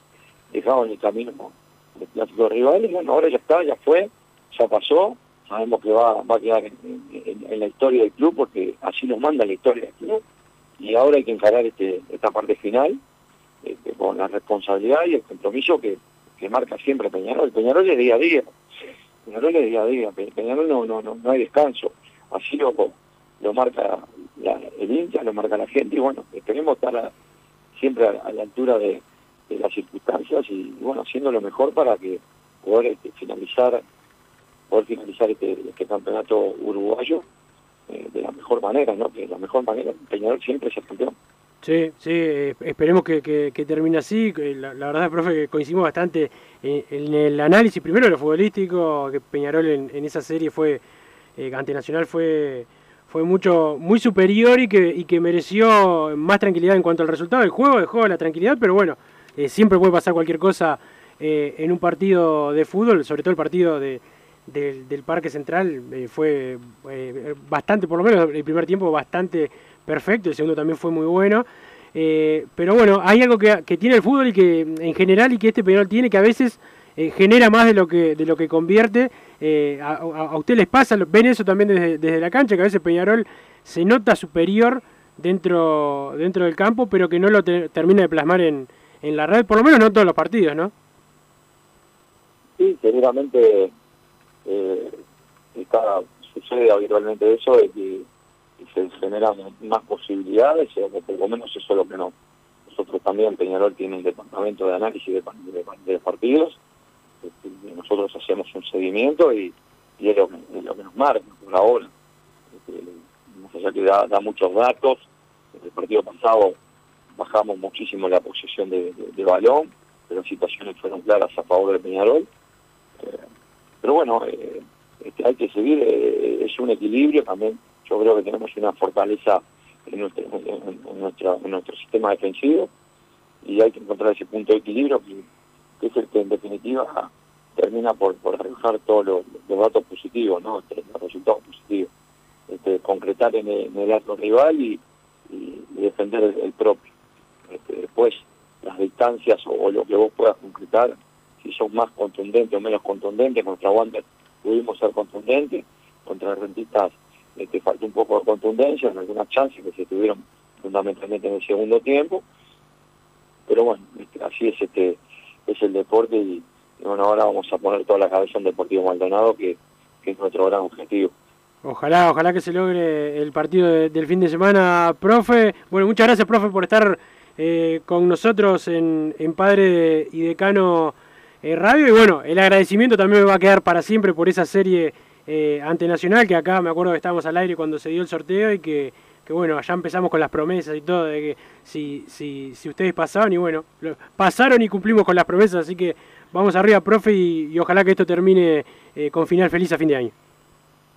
dejado en el camino el clásico rival. Y bueno ahora ya está ya fue ya pasó. Sabemos que va, va a quedar en, la historia del club porque así nos manda la historia del club. Y ahora hay que encarar este, esta parte final este, con la responsabilidad y el compromiso que, que marca siempre Peñarol. Peñarol es día a día. Peñarol es día a día. Peñarol no, no, no, no hay descanso. Así lo lo marca la, el hincha, lo marca la gente y bueno, esperemos estar siempre a, la altura de, las circunstancias y bueno, haciendo lo mejor para que poder este, finalizar poder finalizar este, este campeonato uruguayo eh, de la mejor manera, ¿no? Que la mejor manera, Peñarol siempre es el campeón. Sí, sí, esperemos que, que, termine así. La, la, verdad, profe, coincidimos bastante en, en, el análisis, primero de lo futbolístico, que Peñarol en, en esa serie fue, eh, ante Nacional fue fue mucho muy superior y que, y que mereció más tranquilidad en cuanto al resultado del juego, dejó la tranquilidad, pero bueno, eh, siempre puede pasar cualquier cosa eh, en un partido de fútbol, sobre todo el partido de, de del Parque Central eh, fue bastante, por lo menos el primer tiempo bastante perfecto, el segundo también fue muy bueno. Pero bueno, hay algo que, que, tiene el fútbol y que en general y que este Peñarol tiene que a veces genera más de lo que de lo que convierte eh, a, a, usted les pasa, ven eso también desde, desde, la cancha, que a veces Peñarol se nota superior dentro, dentro del campo, pero que no lo te, termina de plasmar en, en la red, por lo menos no todos los partidos, ¿no? Sí, seguramente eh, está, sucede habitualmente eso, de que se generan más posibilidades, o por lo menos eso es lo que no. Nosotros también, Peñarol tiene un departamento de análisis de, de, de partidos, nosotros hacemos un seguimiento y, es, lo que, es, nos marca por ahora. Este, más allá que da, muchos datos, el partido pasado bajamos muchísimo la posición de, balón, pero situaciones fueron claras a favor de Peñarol. Eh, pero bueno, eh, este, hay que seguir, eh, es un equilibrio también. Yo creo que tenemos una fortaleza en nuestro, en nuestro sistema defensivo y hay que encontrar ese punto de equilibrio que es el que en definitiva termina por, por todos los, los, datos positivos, ¿no? Este, los resultados positivos. Este, concretar en el, en arco rival y, defender el, propio. Este, después, las distancias o, o, lo que vos puedas concretar, si son más contundentes o menos contundentes, contra Wander pudimos ser contundentes, contra Rentistas este, faltó un poco de contundencia en algunas chances que se tuvieron fundamentalmente en el segundo tiempo, pero bueno, este, así es este es el deporte y, y, bueno, ahora vamos a poner toda la cabeza en Deportivo Maldonado, que, es nuestro gran objetivo. Ojalá, ojalá que se logre el partido de, del fin de semana, profe. Bueno, muchas gracias, profe, por estar eh, con nosotros en, en Padre y Decano eh, Radio. Y bueno, el agradecimiento también me va a quedar para siempre por esa serie eh, ante Nacional, que acá me acuerdo que estábamos al aire cuando se dio el sorteo y que que bueno, ya empezamos con las promesas y todo, de que si, si, si ustedes pasaban y bueno, pasaron y cumplimos con las promesas, así que vamos arriba, profe, y, ojalá que esto termine eh, con final feliz a fin de año.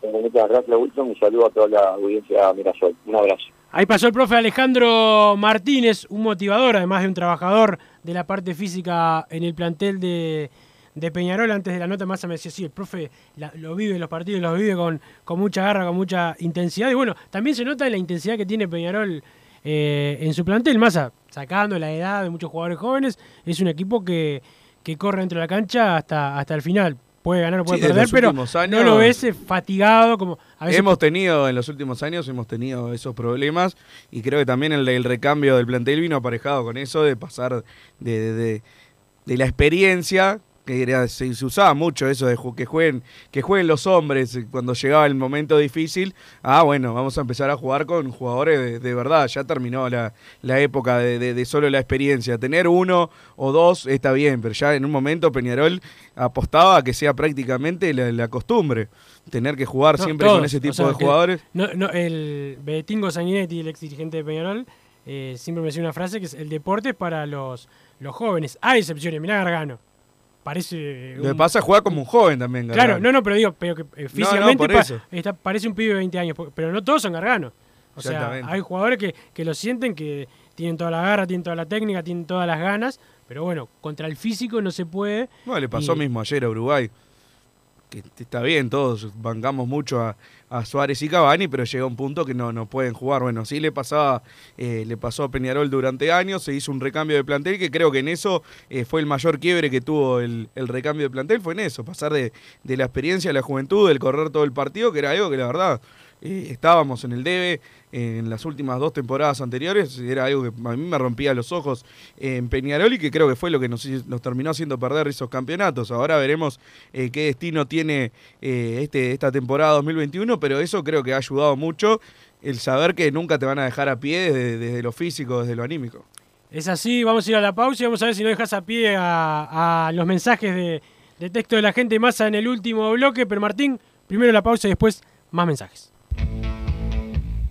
Muchas gracias, Wilson, un saludo a toda la audiencia Mirasol. Un abrazo. Ahí pasó el profe Alejandro Martínez, un motivador, además de un trabajador de la parte física en el plantel de, de Peñarol. Antes de la nota más me decía, sí, el profe lo vive los partidos, los vive con, con mucha garra, con mucha intensidad. Y bueno, también se nota la intensidad que tiene Peñarol eh, en su plantel, más sacando la edad de muchos jugadores jóvenes. Es un equipo que, que corre dentro de la cancha hasta, hasta el final puede ganar o puede perder, pero no lo ves eh, fatigado como Hemos tenido, en los últimos años, hemos tenido esos problemas y creo que también el, el recambio del plantel vino aparejado con eso de pasar de, de, de la experiencia que se, usaba mucho eso de que jueguen, que jueguen los hombres cuando llegaba el momento difícil. Ah, bueno, vamos a empezar a jugar con jugadores de, verdad. Ya terminó la, época de, solo la experiencia. Tener uno o dos está bien, pero ya en un momento Peñarol apostaba a que sea prácticamente la, costumbre. Tener que jugar siempre con ese tipo de jugadores. No, no, el Betingo Sanguinetti, el ex dirigente de Peñarol, eh, siempre me decía una frase que es el deporte para los, los jóvenes. Hay excepciones, mirá Gargano parece. Lo que pasa juega como un joven también, Gargano. Claro, no, no, pero digo, pero que eh, físicamente parece un pibe de 20 años, pero no todos son Gargano. O sea, hay jugadores que, que lo sienten, que tienen toda la garra, tienen toda la técnica, tienen todas las ganas, pero bueno, contra el físico no se puede. Bueno, le pasó mismo ayer a Uruguay que está bien, todos bancamos mucho a, Suárez y Cavani, pero llega un punto que no, no pueden jugar. Bueno, sí le pasaba, eh, le pasó a Peñarol durante años, se hizo un recambio de plantel, que creo que en eso eh, fue el mayor quiebre que tuvo el, el, recambio de plantel, fue en eso, pasar de, de la experiencia a la juventud, del correr todo el partido, que era algo que la verdad estábamos en el debe en las últimas dos temporadas anteriores, era algo que a mí me rompía los ojos en Peñarol y que creo que fue lo que nos, terminó haciendo perder esos campeonatos. Ahora veremos eh, qué destino tiene eh, este, esta temporada 2021, pero eso creo que ha ayudado mucho el saber que nunca te van a dejar a pie desde, lo físico, desde lo anímico. Es así, vamos a ir a la pausa y vamos a ver si no dejas a pie a, los mensajes de, de texto de la gente masa en el último bloque, pero Martín, primero la pausa y después más mensajes. you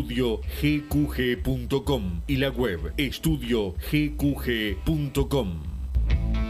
estudiogqg.com y la web estudiogqg.com.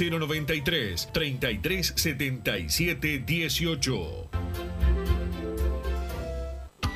093 3377 18.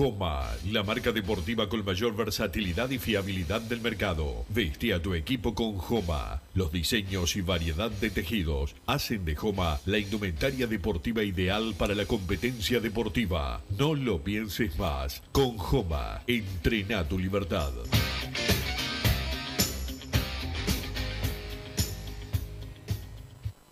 Joma, la marca deportiva con mayor versatilidad y fiabilidad del mercado. Veste a tu equipo con Joma. Los diseños y variedad de tejidos hacen de Joma la indumentaria deportiva ideal para la competencia deportiva. No lo pienses más. Con Joma, entrena tu libertad.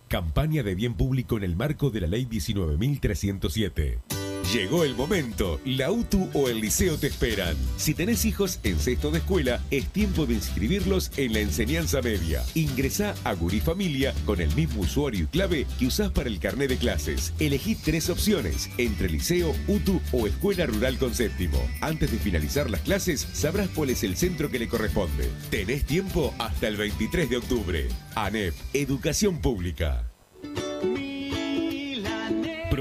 Campaña de bien público en el marco de la Ley 19.307. Llegó el momento. La UTU o el liceo te esperan. Si tenés hijos en sexto de escuela, es tiempo de inscribirlos en la enseñanza media. Ingresá a Gurí Familia con el mismo usuario y clave que usás para el carnet de clases. Elegí tres opciones entre liceo, UTU o escuela rural con séptimo. Antes de finalizar las clases, sabrás cuál es el centro que le corresponde. Tenés tiempo hasta el 23 de octubre. ANEP, Educación Pública.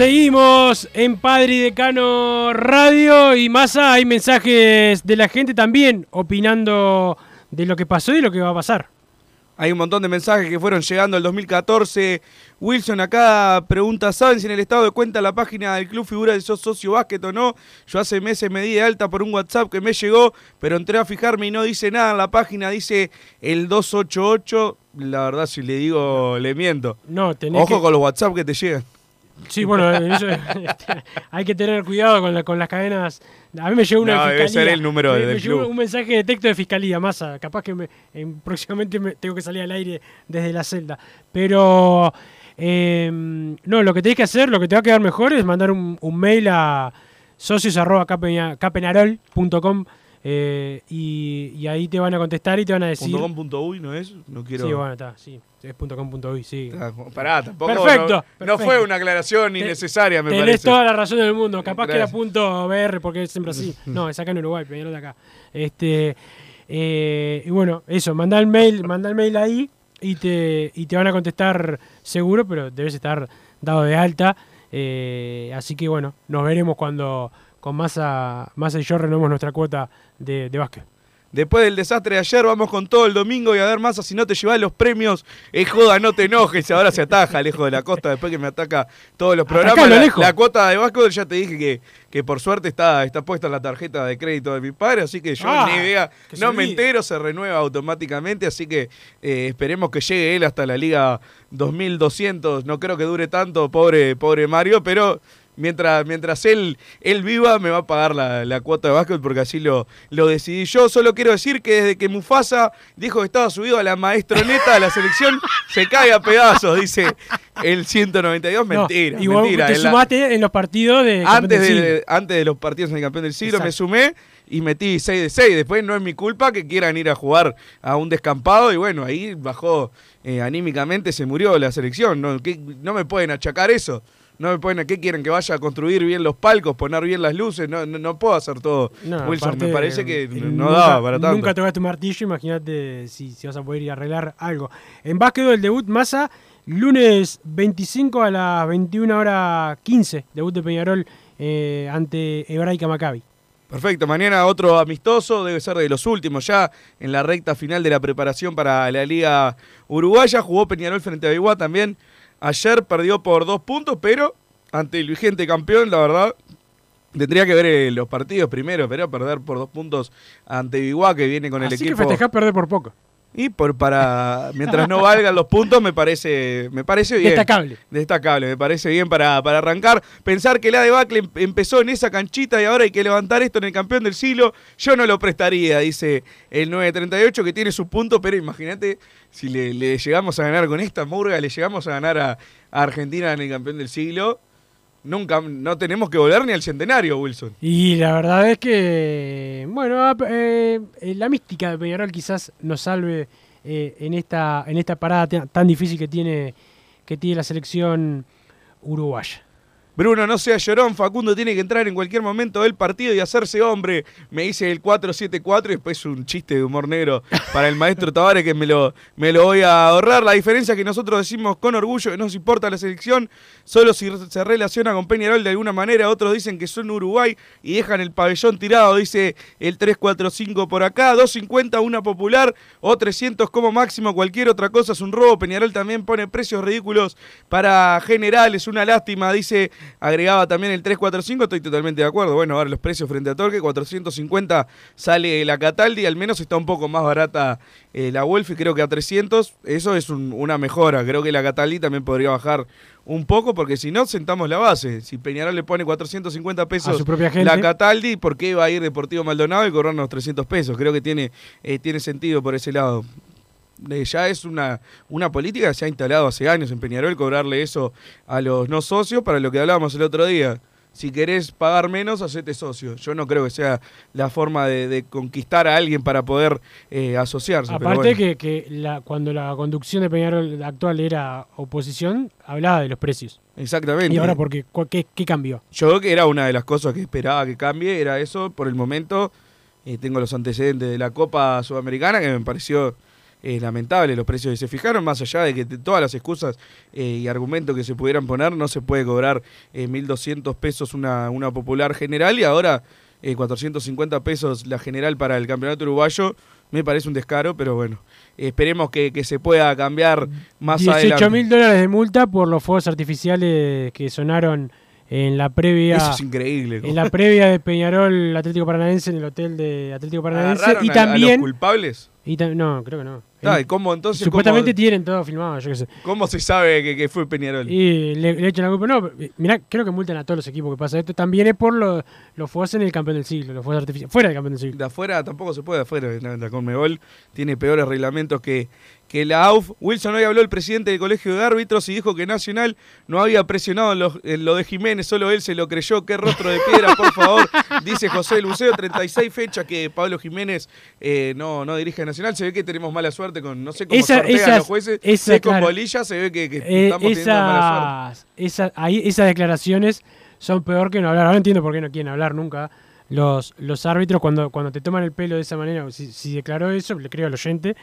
Seguimos en Padre y Decano Radio y Masa, hay mensajes de la gente también opinando de lo que pasó y lo que va a pasar. Hay un montón de mensajes que fueron llegando el 2014. Wilson acá pregunta, ¿saben si en el estado de cuenta la página del club figura de sos socio básquet o no? Yo hace meses me di de alta por un WhatsApp que me llegó, pero entré a fijarme y no dice nada en la página, dice el 288. La verdad, si le digo, le miento. No, tenés Ojo que- con los WhatsApp que te llegan. Sí, bueno, eso, hay que tener cuidado con, la- con las cadenas. A mí me llegó una No, de debe fiscalía. ser el número me, del me llegó club. un mensaje de texto de fiscalía, masa. Capaz que me- en- próximamente me- tengo que salir al aire desde la celda. Pero eh, no, lo que tenés que hacer, lo que te va a quedar mejor es mandar un, un mail a socios.capenarol.com Eh, y, y ahí te van a contestar y te van a decir. .com.uy no es, no quiero. Sí, bueno, está, sí. Es .com.uy, sí. Pará, tampoco. Perfecto, no, perfecto. no fue una aclaración innecesaria, me Tenés parece. toda la razón del mundo. Capaz que Gracias. era punto .br porque es siempre así. No, es acá en Uruguay, Peñarol de acá. Este, eh, y bueno, eso, manda el mail, manda el mail ahí y te, y te van a contestar seguro, pero debes estar dado de alta. Eh, así que bueno, nos veremos cuando con Massa, Massa y yo renovemos nuestra cuota de, de básquet. Después del desastre de ayer, vamos con todo el domingo y a ver más si no te llevas los premios. Es joda, no te enojes. Ahora se ataja lejos de la costa después que me ataca todos los programas. La, Alejo. la cuota de básquet ya te dije que, que por suerte está, está puesta en la tarjeta de crédito de mi padre, así que yo Ah, ni idea, no me entero, se renueva automáticamente, así que eh, esperemos que llegue él hasta la Liga 2200. No creo que dure tanto, pobre, pobre Mario, pero mientras, mientras él, él viva me va a pagar la, la cuota de básquet porque así lo, lo decidí yo. Solo quiero decir que desde que Mufasa dijo que estaba subido a la maestroneta de la selección, se cae a pedazos, dice el 192. No, Mentira, y vos mentira. te En la- sumaste en los partidos de antes del de, antes de los partidos en el campeón del siglo me sumé y metí 6 de 6. Después no es mi culpa que quieran ir a jugar a un descampado y bueno, ahí bajó eh, anímicamente, se murió la selección. No, ¿Qué- no me pueden achacar eso. No me pueden, ¿qué quieren? Que vaya a construir bien los palcos, poner bien las luces. No, no, no puedo hacer todo. No, Wilson, aparte, me parece que eh, no nunca- daba para tanto. Nunca tocaste un martillo, imagínate si, si vas a poder ir a arreglar algo. En básquetbol, el debut Massa, lunes 25 a las 21 horas 15, debut de Peñarol eh, ante Hebraica Maccabi. Perfecto, mañana otro amistoso, debe ser de los últimos ya en la recta final de la preparación para la Liga Uruguaya. Jugó Peñarol frente a Biguá también. Ayer perdió por dos puntos, pero ante el vigente campeón, la verdad, tendría que ver eh, los partidos primero, pero perder por dos puntos ante Biguá, que viene con el Así equipo. que festejás perder por poco. Y por para mientras no valgan los puntos me parece me parece bien. Destacable. Destacable, me parece bien para, para arrancar. Pensar que la debacle em- empezó en esa canchita y ahora hay que levantar esto en el campeón del siglo, yo no lo prestaría, dice el 938 que tiene su punto, pero imagínate si le, le llegamos a ganar con esta murga, le llegamos a ganar a, a Argentina en el campeón del siglo. Nunca, no tenemos que volver ni al centenario, Wilson. Y la verdad es que, bueno, eh, eh, la mística de Peñarol quizás nos salve eh, en, esta, en esta parada tan difícil que tiene, que tiene la selección uruguaya. Bruno, no sea llorón, Facundo tiene que entrar en cualquier momento del partido y hacerse hombre. Me dice el 474 y después un chiste de humor negro para el maestro Tavares que me lo, me lo voy a ahorrar. La diferencia es que nosotros decimos con orgullo que no nos importa la selección, solo si se relaciona con Peñarol de alguna manera. Otros dicen que son Uruguay y dejan el pabellón tirado, dice el 345 por acá. 250 una popular o 300 como máximo. Cualquier otra cosa es un robo. Peñarol también pone precios ridículos para generales. Una lástima, dice agregaba también el 345, estoy totalmente de acuerdo. Bueno, ahora los precios frente a Torque, 450 sale la Cataldi, al menos está un poco más barata eh, la Wolf y creo que a 300, eso es un- una mejora. Creo que la Cataldi también podría bajar un poco porque si no sentamos la base. Si Peñarol le pone 450 pesos A su propia gente. la Cataldi, ¿por qué va a ir Deportivo Maldonado y cobrarnos 300 pesos? Creo que tiene, eh, tiene sentido por ese lado. Ya es una, una política que se ha instalado hace años en Peñarol, cobrarle eso a los no socios, para lo que hablábamos el otro día. Si querés pagar menos, hacete socio. Yo no creo que sea la forma de, de conquistar a alguien para poder eh, asociarse. Aparte bueno. que, que la, cuando la conducción de Peñarol actual era oposición, hablaba de los precios. Exactamente. Y ahora, porque, ¿qué, qué cambió? Yo creo que era una de las cosas que esperaba que cambie, era eso. Por el momento, eh, tengo los antecedentes de la Copa Sudamericana, que me pareció eh, lamentable los precios que se fijaron, más allá de que todas las excusas eh, y argumentos que se pudieran poner, no se puede cobrar eh, 1.200 pesos una, una popular general y ahora eh, 450 pesos la general para el campeonato uruguayo. Me parece un descaro, pero bueno, esperemos que, que se pueda cambiar más 18 adelante. mil dólares de multa por los fuegos artificiales que sonaron en la previa. Eso es increíble. En la previa de Peñarol Atlético Paranaense en el hotel de Atlético Paranaense. ¿Agarraron Y a- a los también. culpables? Y no, creo que no. Ah, En- ¿y cómo entonces? Supuestamente cómo- tienen todo filmado, yo qué sé. ¿Cómo se sabe que, que fue Peñarol? Y le, le echan la culpa. No, mirá, creo que multan a todos los equipos que pasa esto. También es por lo- los fuegos en el campeón del siglo, los fuegos artificiales. Fuera del campeón del siglo. De afuera tampoco se puede, de afuera. La, la Conmebol tiene peores reglamentos que, que la AUF, Wilson hoy habló el presidente del colegio de árbitros y dijo que Nacional no había presionado en lo, en lo de Jiménez, solo él se lo creyó, qué rostro de piedra, por favor, dice José Luceo, 36 fechas que Pablo Jiménez eh, no, no dirige a Nacional, se ve que tenemos mala suerte con, no sé cómo Esa- esas- los jueces, esa, es con claro. bolilla se ve que, que Eh, estamos teniendo mala suerte. esas, esa- ahí- esas declaraciones son peor que no hablar. Ahora entiendo por qué no quieren hablar nunca los, los árbitros cuando, cuando te toman el pelo de esa manera. Si, si declaró eso, le creo al oyente.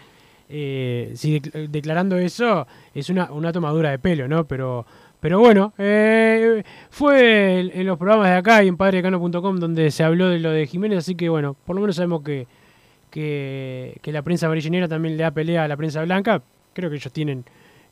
Eh, si dec- declarando eso es una, una tomadura de pelo, ¿no? Pero, pero bueno, eh, fue en, los programas de acá y en padredecano.com donde se habló de lo de Jiménez, así que bueno, por lo menos sabemos que, que, que la prensa amarillonera también le da pelea a la prensa blanca. Creo que ellos tienen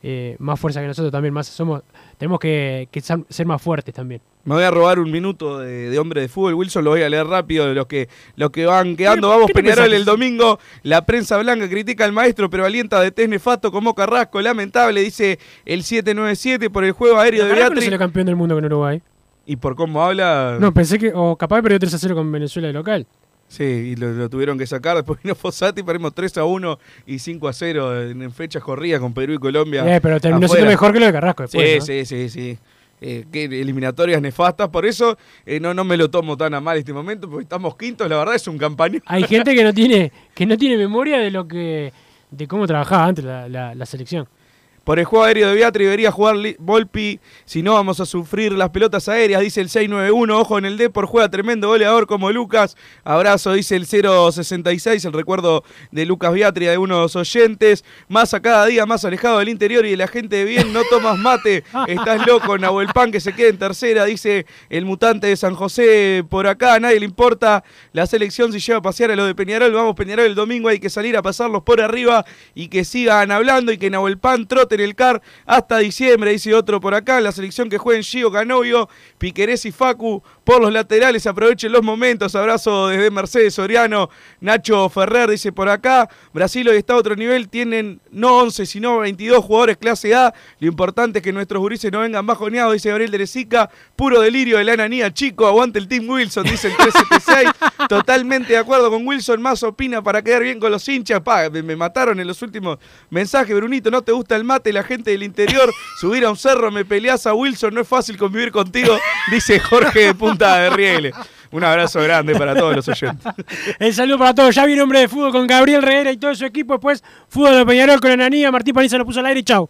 eh, más fuerza que nosotros también, más somos tenemos que, que ser más fuertes también. Me voy a robar un minuto de, de hombre de fútbol, Wilson, lo voy a leer rápido de los que, los que van quedando. Vamos, Peñarol el domingo. La prensa blanca critica al maestro, pero alienta de test nefasto como Carrasco. Lamentable, dice el 797 por el juego aéreo de no Beatriz. salió campeón del mundo con Uruguay. Y por cómo habla. No, pensé que. O capaz perdió 3 a 0 con Venezuela de local. Sí, y lo, lo tuvieron que sacar. Después vino Fossati, perdimos 3 a 1 y 5 a 0 en, en fechas corridas con Perú y Colombia. Eh, pero terminó siendo mejor que lo de Carrasco después, Sí, ¿no? sí, sí, sí. Eh, que eliminatorias nefastas, por eso eh, no, no me lo tomo tan a mal este momento, porque estamos quintos, la verdad es un campañón. Hay gente que no tiene que no tiene memoria de lo que de cómo trabajaba antes la, la- la selección. Por el juego aéreo de Beatriz debería jugar Volpi, si no vamos a sufrir las pelotas aéreas, dice el 691, ojo en el D por juega tremendo goleador como Lucas, abrazo, dice el 066, el recuerdo de Lucas Beatriz de unos oyentes, más a cada día más alejado del interior y de la gente de bien, no tomas mate, estás loco, Nahuel Pan que se quede en tercera, dice el mutante de San José por acá, a nadie le importa la selección si lleva a pasear a lo de Peñarol, vamos Peñarol el domingo, hay que salir a pasarlos por arriba y que sigan hablando y que Nahuel Pan trote en el CAR hasta diciembre, dice otro por acá, la selección que jueguen Gio Canovio, Piquerés y Facu por los laterales, aprovechen los momentos, abrazo desde Mercedes Soriano, Nacho Ferrer dice por acá, Brasil hoy está a otro nivel, tienen no 11 sino 22 jugadores clase A, lo importante es que nuestros gurises no vengan bajoneados, dice Gabriel de Lezica, puro delirio de la ananía, chico, aguante el Team Wilson, dice el 376, totalmente de acuerdo con Wilson, más opina para quedar bien con los hinchas, pa, me, me mataron en los últimos mensajes, Brunito, no te gusta el mate, la gente del interior, subir a un cerro, me peleas a Wilson, no es fácil convivir contigo, dice Jorge de Punta de Rieles. Un abrazo grande para todos los oyentes. El saludo para todos. Ya viene hombre de fútbol con Gabriel Reguera y todo su equipo. Después, fútbol de Peñarol con Ananía. Martín Paniza lo puso al aire y chau.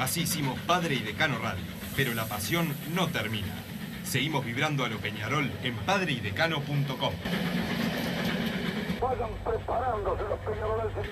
Así hicimos Padre y Decano Radio, pero la pasión no termina. Seguimos vibrando a lo Peñarol en padreidecano.com. Vayan preparándose los peñaroles.